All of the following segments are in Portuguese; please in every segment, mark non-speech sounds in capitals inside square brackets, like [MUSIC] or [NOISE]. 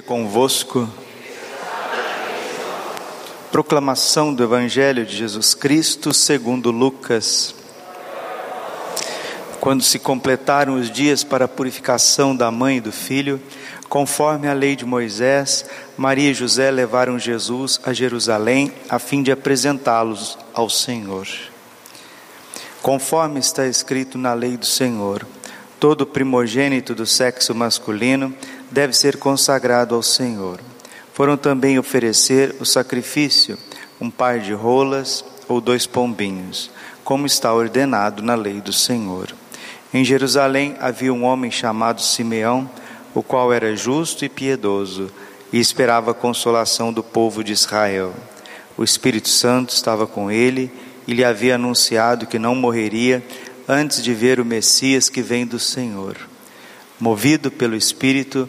convosco. Proclamação do Evangelho de Jesus Cristo segundo Lucas. Quando se completaram os dias para a purificação da mãe e do filho, conforme a lei de Moisés, Maria e José levaram Jesus a Jerusalém a fim de apresentá-los ao Senhor. Conforme está escrito na lei do Senhor, todo primogênito do sexo masculino deve ser consagrado ao Senhor. Foram também oferecer o sacrifício, um par de rolas ou dois pombinhos, como está ordenado na lei do Senhor. Em Jerusalém havia um homem chamado Simeão, o qual era justo e piedoso e esperava a consolação do povo de Israel. O Espírito Santo estava com ele e lhe havia anunciado que não morreria antes de ver o Messias que vem do Senhor. Movido pelo Espírito,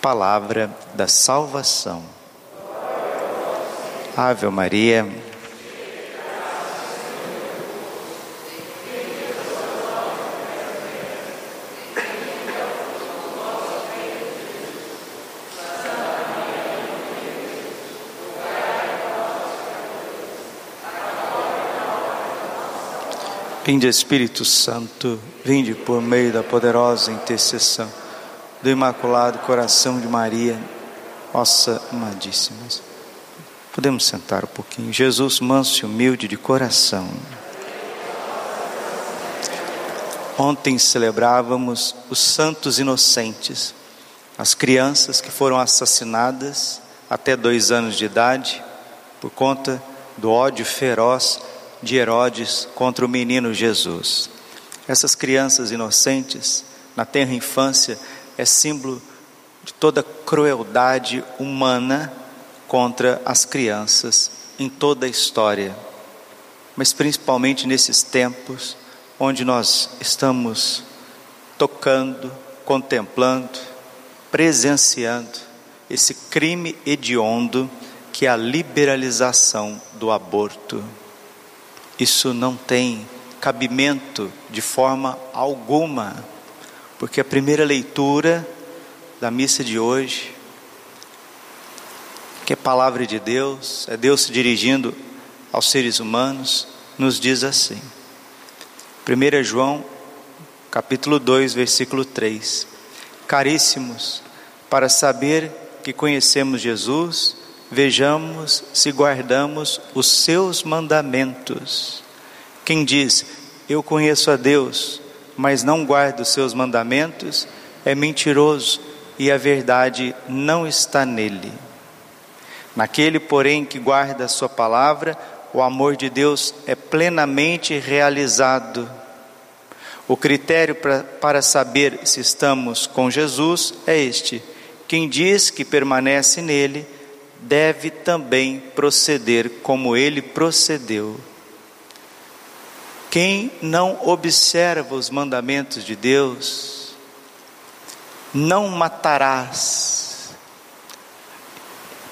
palavra da salvação. Ave Maria. Vinde Espírito Santo, vinde por meio da poderosa intercessão do Imaculado Coração de Maria, nossa amadíssima. Podemos sentar um pouquinho. Jesus, manso e humilde de coração. Ontem celebrávamos os santos inocentes, as crianças que foram assassinadas até dois anos de idade por conta do ódio feroz de Herodes contra o menino Jesus. Essas crianças inocentes, na tenra infância, é símbolo de toda crueldade humana contra as crianças em toda a história, mas principalmente nesses tempos onde nós estamos tocando, contemplando, presenciando esse crime hediondo que é a liberalização do aborto. Isso não tem cabimento de forma alguma porque a primeira leitura da missa de hoje, que é palavra de Deus, é Deus se dirigindo aos seres humanos, nos diz assim. 1 João, capítulo 2, versículo 3. Caríssimos, para saber que conhecemos Jesus, vejamos se guardamos os seus mandamentos. Quem diz, eu conheço a Deus, mas não guarda os seus mandamentos, é mentiroso e a verdade não está nele. Naquele, porém, que guarda a sua palavra, o amor de Deus é plenamente realizado. O critério pra, para saber se estamos com Jesus é este: quem diz que permanece nele, deve também proceder como ele procedeu. Quem não observa os mandamentos de Deus, não matarás,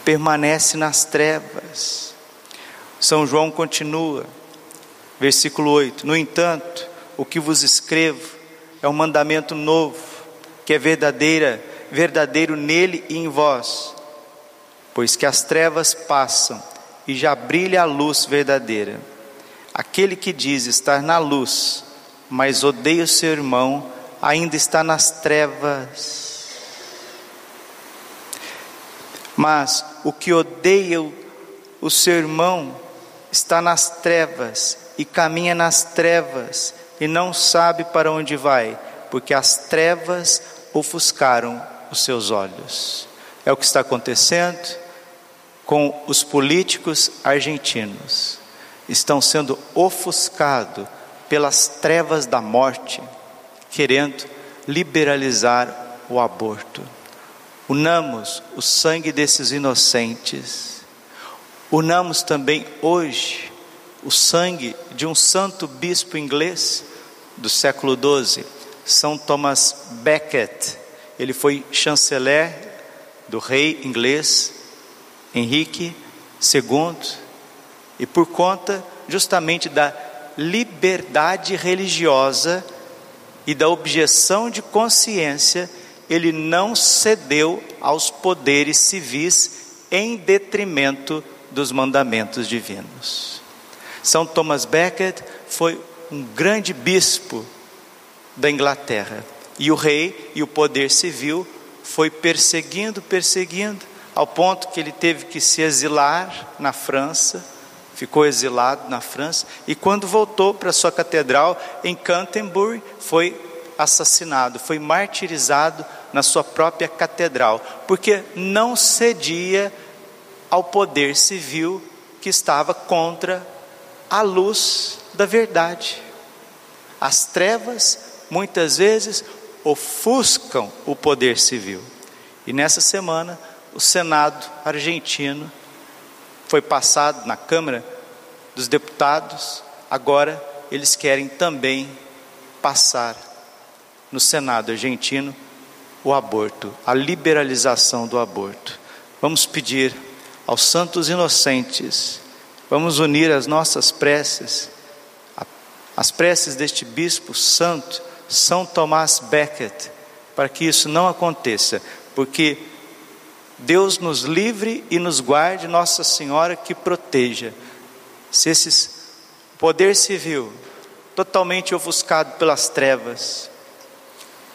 permanece nas trevas. São João continua, versículo 8: No entanto, o que vos escrevo é um mandamento novo, que é verdadeira, verdadeiro nele e em vós, pois que as trevas passam e já brilha a luz verdadeira. Aquele que diz estar na luz, mas odeia o seu irmão, ainda está nas trevas. Mas o que odeia o seu irmão está nas trevas e caminha nas trevas e não sabe para onde vai, porque as trevas ofuscaram os seus olhos. É o que está acontecendo com os políticos argentinos. Estão sendo ofuscados pelas trevas da morte, querendo liberalizar o aborto. Unamos o sangue desses inocentes. Unamos também hoje o sangue de um santo bispo inglês do século XII, São Thomas Becket. Ele foi chanceler do rei inglês Henrique II e por conta justamente da liberdade religiosa e da objeção de consciência, ele não cedeu aos poderes civis em detrimento dos mandamentos divinos. São Thomas Becket foi um grande bispo da Inglaterra e o rei e o poder civil foi perseguindo, perseguindo, ao ponto que ele teve que se exilar na França, ficou exilado na França e quando voltou para sua catedral em Canterbury foi assassinado, foi martirizado na sua própria catedral, porque não cedia ao poder civil que estava contra a luz da verdade. As trevas muitas vezes ofuscam o poder civil. E nessa semana, o Senado argentino foi passado na Câmara dos Deputados, agora eles querem também passar no Senado argentino o aborto, a liberalização do aborto. Vamos pedir aos santos inocentes, vamos unir as nossas preces, as preces deste bispo santo, São Tomás Becket, para que isso não aconteça, porque Deus nos livre e nos guarde, Nossa Senhora que proteja. Se esse poder civil totalmente ofuscado pelas trevas,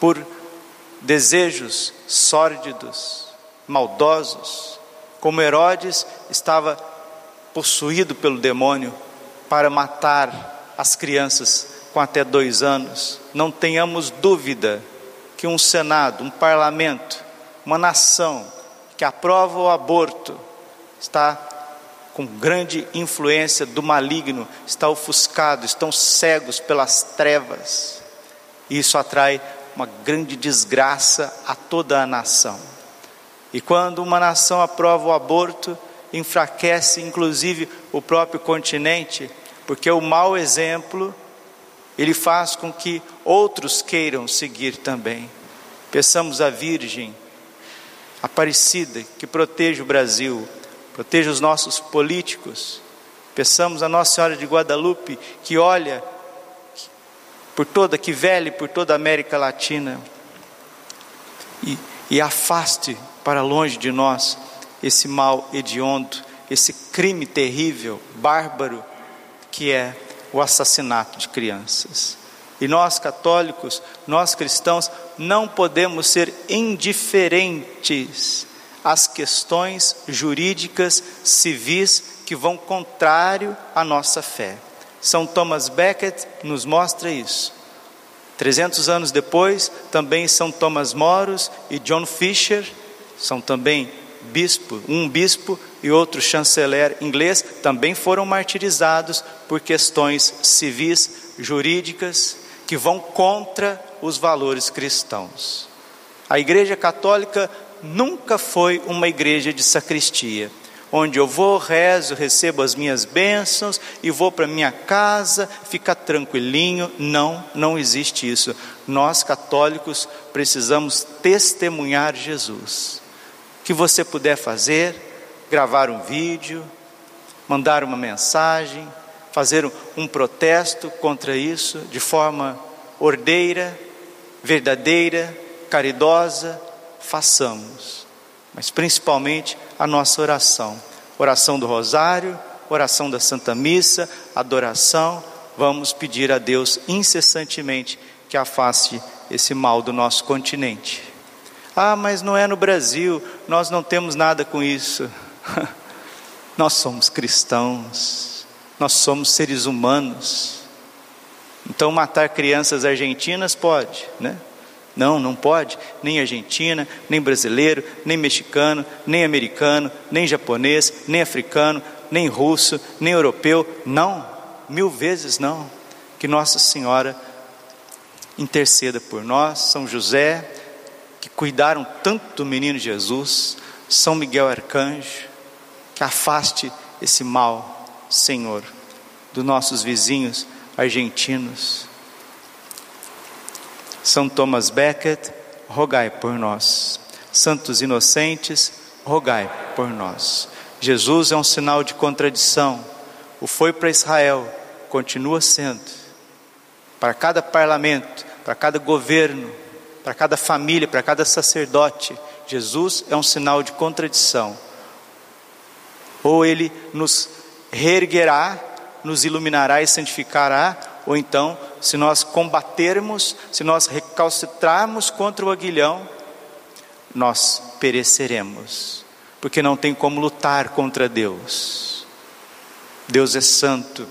por desejos sórdidos, maldosos, como Herodes estava possuído pelo demônio para matar as crianças com até dois anos. Não tenhamos dúvida que um Senado, um parlamento, uma nação que aprova o aborto está com grande influência do maligno, está ofuscado, estão cegos pelas trevas. Isso atrai uma grande desgraça a toda a nação. E quando uma nação aprova o aborto, enfraquece inclusive o próprio continente, porque o mau exemplo ele faz com que outros queiram seguir também. Peçamos à Virgem Aparecida que proteja o Brasil, proteja os nossos políticos. Peçamos a Nossa Senhora de Guadalupe que olha por toda, que vele por toda a América Latina e, e afaste para longe de nós esse mal hediondo, esse crime terrível, bárbaro, que é o assassinato de crianças. E nós católicos, nós cristãos, não podemos ser indiferentes às questões jurídicas, civis que vão contrário à nossa fé. São Thomas Becket nos mostra isso. 300 anos depois, também São Thomas Moros e John Fisher são também bispo, um bispo e outro chanceler inglês, também foram martirizados por questões civis, jurídicas, que vão contra os valores cristãos. A Igreja Católica nunca foi uma igreja de sacristia onde eu vou, rezo, recebo as minhas bênçãos e vou para minha casa, ficar tranquilinho. Não, não existe isso. Nós católicos precisamos testemunhar Jesus. O que você puder fazer, gravar um vídeo, mandar uma mensagem, fazer um protesto contra isso de forma ordeira, verdadeira, caridosa, façamos mas principalmente a nossa oração. Oração do Rosário, oração da Santa Missa, adoração. Vamos pedir a Deus incessantemente que afaste esse mal do nosso continente. Ah, mas não é no Brasil, nós não temos nada com isso. [LAUGHS] nós somos cristãos, nós somos seres humanos. Então, matar crianças argentinas pode, né? Não, não pode, nem argentina, nem brasileiro, nem mexicano, nem americano, nem japonês, nem africano, nem russo, nem europeu, não, mil vezes não. Que Nossa Senhora interceda por nós, São José, que cuidaram tanto do menino Jesus, São Miguel Arcanjo, que afaste esse mal, Senhor, dos nossos vizinhos argentinos. São Thomas Becket, rogai por nós. Santos inocentes, rogai por nós. Jesus é um sinal de contradição. O foi para Israel, continua sendo. Para cada parlamento, para cada governo, para cada família, para cada sacerdote, Jesus é um sinal de contradição. Ou ele nos reerguerá, nos iluminará e santificará, ou então, se nós combatermos, se nós recalcitrarmos contra o aguilhão, nós pereceremos, porque não tem como lutar contra Deus. Deus é santo.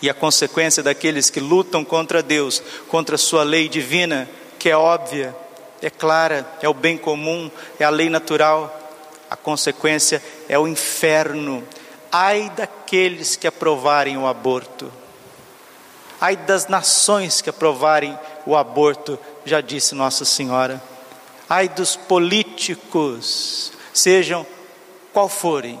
E a consequência daqueles que lutam contra Deus, contra a sua lei divina, que é óbvia, é clara, é o bem comum, é a lei natural. A consequência é o inferno. Ai daqueles que aprovarem o aborto. Ai das nações que aprovarem o aborto, já disse Nossa Senhora. Ai dos políticos, sejam qual forem,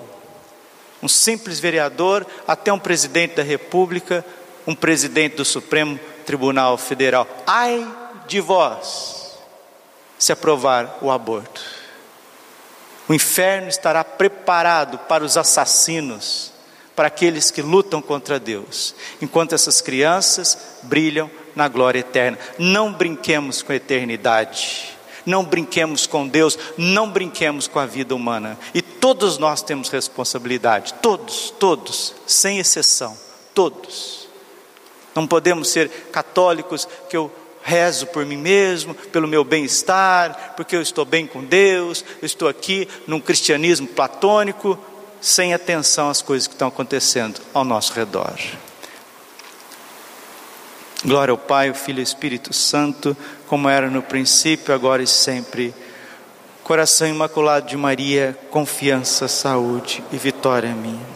um simples vereador até um presidente da República, um presidente do Supremo Tribunal Federal. Ai de vós se aprovar o aborto. O inferno estará preparado para os assassinos, para aqueles que lutam contra Deus, enquanto essas crianças brilham na glória eterna. Não brinquemos com a eternidade, não brinquemos com Deus, não brinquemos com a vida humana. E todos nós temos responsabilidade, todos, todos, sem exceção, todos. Não podemos ser católicos que eu rezo por mim mesmo, pelo meu bem-estar, porque eu estou bem com Deus, eu estou aqui num cristianismo platônico, sem atenção às coisas que estão acontecendo ao nosso redor. Glória ao Pai, ao Filho e ao Espírito Santo, como era no princípio, agora e sempre. Coração imaculado de Maria, confiança, saúde e vitória minha.